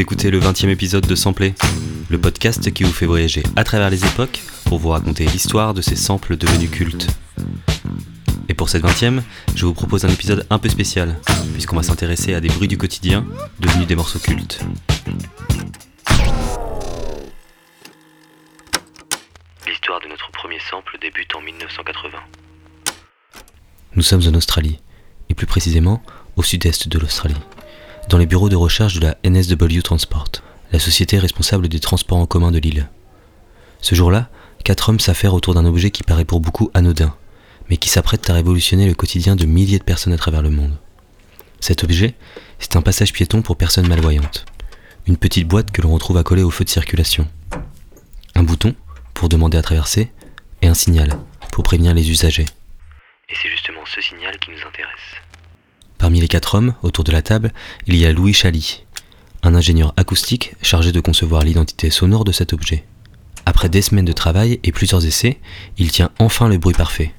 Vous écoutez le 20 e épisode de Sampler, le podcast qui vous fait voyager à travers les époques pour vous raconter l'histoire de ces samples devenus cultes. Et pour cette 20 e je vous propose un épisode un peu spécial, puisqu'on va s'intéresser à des bruits du quotidien devenus des morceaux cultes. L'histoire de notre premier sample débute en 1980. Nous sommes en Australie, et plus précisément au sud-est de l'Australie dans les bureaux de recherche de la NSW Transport, la société responsable des transports en commun de l'île. Ce jour-là, quatre hommes s'affairent autour d'un objet qui paraît pour beaucoup anodin, mais qui s'apprête à révolutionner le quotidien de milliers de personnes à travers le monde. Cet objet, c'est un passage piéton pour personnes malvoyantes. Une petite boîte que l'on retrouve accolée au feu de circulation. Un bouton, pour demander à traverser, et un signal, pour prévenir les usagers. Et c'est justement ce signal qui nous intéresse. Parmi les quatre hommes autour de la table, il y a Louis Chaly, un ingénieur acoustique chargé de concevoir l'identité sonore de cet objet. Après des semaines de travail et plusieurs essais, il tient enfin le bruit parfait.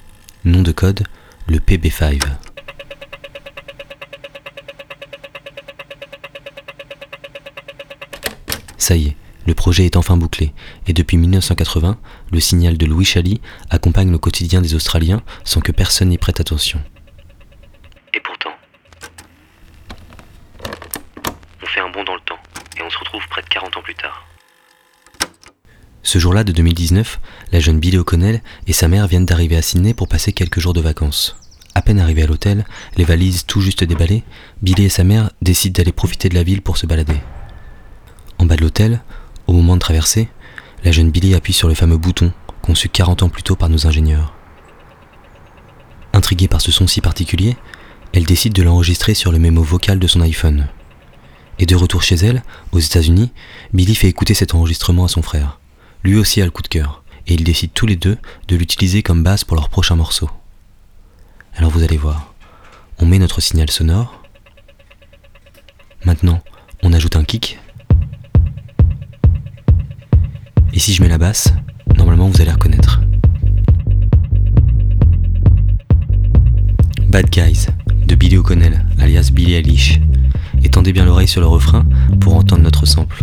Nom de code, le PB5. Ça y est, le projet est enfin bouclé, et depuis 1980, le signal de Louis Chaly accompagne le quotidien des Australiens sans que personne n'y prête attention. Ce jour-là de 2019, la jeune Billy O'Connell et sa mère viennent d'arriver à Sydney pour passer quelques jours de vacances. À peine arrivés à l'hôtel, les valises tout juste déballées, Billy et sa mère décident d'aller profiter de la ville pour se balader. En bas de l'hôtel, au moment de traverser, la jeune Billy appuie sur le fameux bouton conçu 40 ans plus tôt par nos ingénieurs. Intriguée par ce son si particulier, elle décide de l'enregistrer sur le mémo vocal de son iPhone. Et de retour chez elle, aux États-Unis, Billy fait écouter cet enregistrement à son frère. Lui aussi a le coup de cœur, et ils décident tous les deux de l'utiliser comme base pour leur prochain morceau. Alors vous allez voir, on met notre signal sonore. Maintenant, on ajoute un kick. Et si je mets la basse, normalement vous allez reconnaître. Bad Guys de Billy O'Connell, alias Billy Eilish. Étendez bien l'oreille sur le refrain pour entendre notre sample.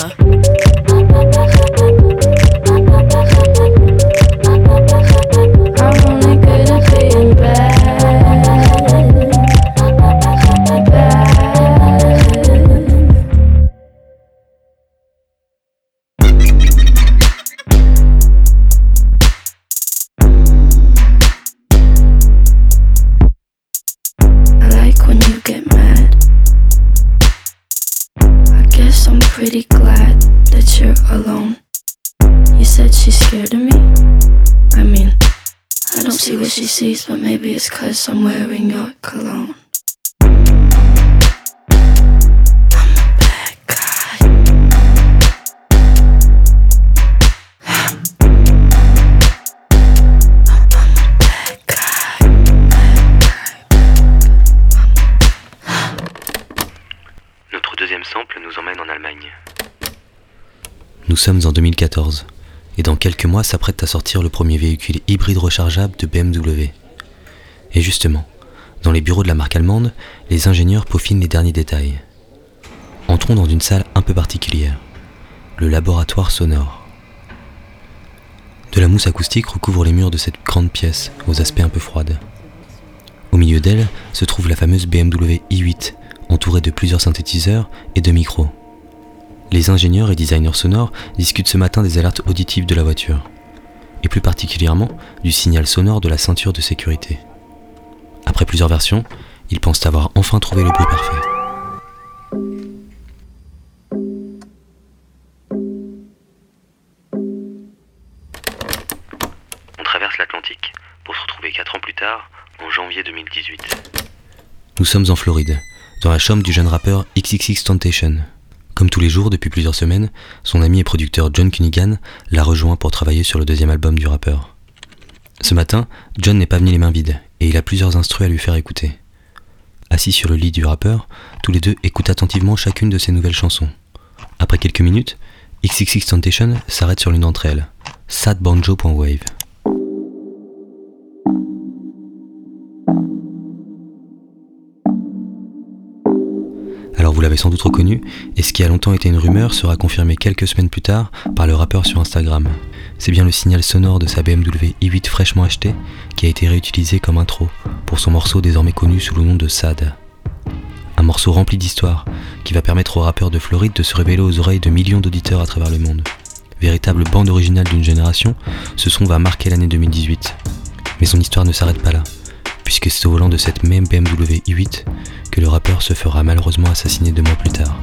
Uh. She's scared of me. I mean, I don't see what she sees, but maybe it's cause I'm wearing your cologne. Notre deuxième sample nous emmène en Allemagne. Nous sommes en 2014 et dans quelques mois s'apprête à sortir le premier véhicule hybride rechargeable de BMW. Et justement, dans les bureaux de la marque allemande, les ingénieurs peaufinent les derniers détails. Entrons dans une salle un peu particulière, le laboratoire sonore. De la mousse acoustique recouvre les murs de cette grande pièce, aux aspects un peu froides. Au milieu d'elle se trouve la fameuse BMW i8, entourée de plusieurs synthétiseurs et de micros. Les ingénieurs et designers sonores discutent ce matin des alertes auditives de la voiture, et plus particulièrement du signal sonore de la ceinture de sécurité. Après plusieurs versions, ils pensent avoir enfin trouvé le bruit parfait. On traverse l'Atlantique pour se retrouver 4 ans plus tard, en janvier 2018. Nous sommes en Floride, dans la chambre du jeune rappeur XXX Temptation. Comme tous les jours depuis plusieurs semaines, son ami et producteur John Cunningham l'a rejoint pour travailler sur le deuxième album du rappeur. Ce matin, John n'est pas venu les mains vides et il a plusieurs instrus à lui faire écouter. Assis sur le lit du rappeur, tous les deux écoutent attentivement chacune de ses nouvelles chansons. Après quelques minutes, XXX Temptation s'arrête sur l'une d'entre elles, sadbanjo.wave. Alors vous l'avez sans doute reconnu, et ce qui a longtemps été une rumeur sera confirmé quelques semaines plus tard par le rappeur sur Instagram. C'est bien le signal sonore de sa BMW i8 fraîchement achetée qui a été réutilisé comme intro pour son morceau désormais connu sous le nom de Sad. Un morceau rempli d'histoire qui va permettre au rappeur de Floride de se révéler aux oreilles de millions d'auditeurs à travers le monde. Véritable bande originale d'une génération, ce son va marquer l'année 2018. Mais son histoire ne s'arrête pas là, puisque c'est au volant de cette même BMW i8 que le rappeur se fera malheureusement assassiner deux mois plus tard.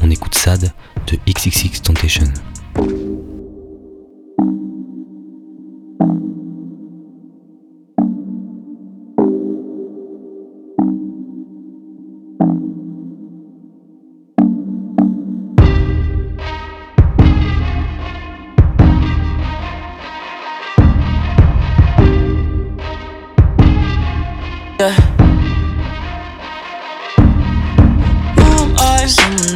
On écoute Sad de XXX Temptation.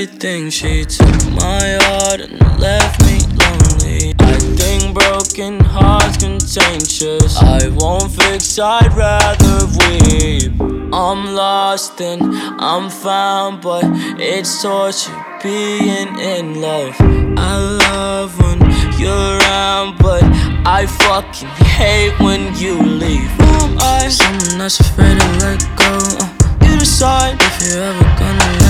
everything. She took my heart and left me lonely. I think broken hearts contagious. I won't fix, I'd rather weep. I'm lost and I'm found, but it's torture being in love. I love when you're around, but I fucking hate when you leave. Who am I? Someone that's afraid to let go. Uh, you decide if you're ever gonna let.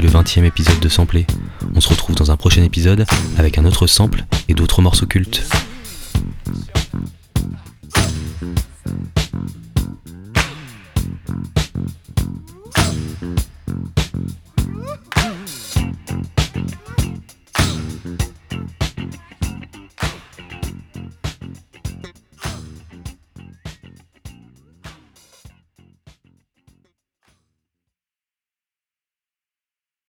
Le 20 e épisode de Samplé. On se retrouve dans un prochain épisode avec un autre sample et d'autres morceaux cultes.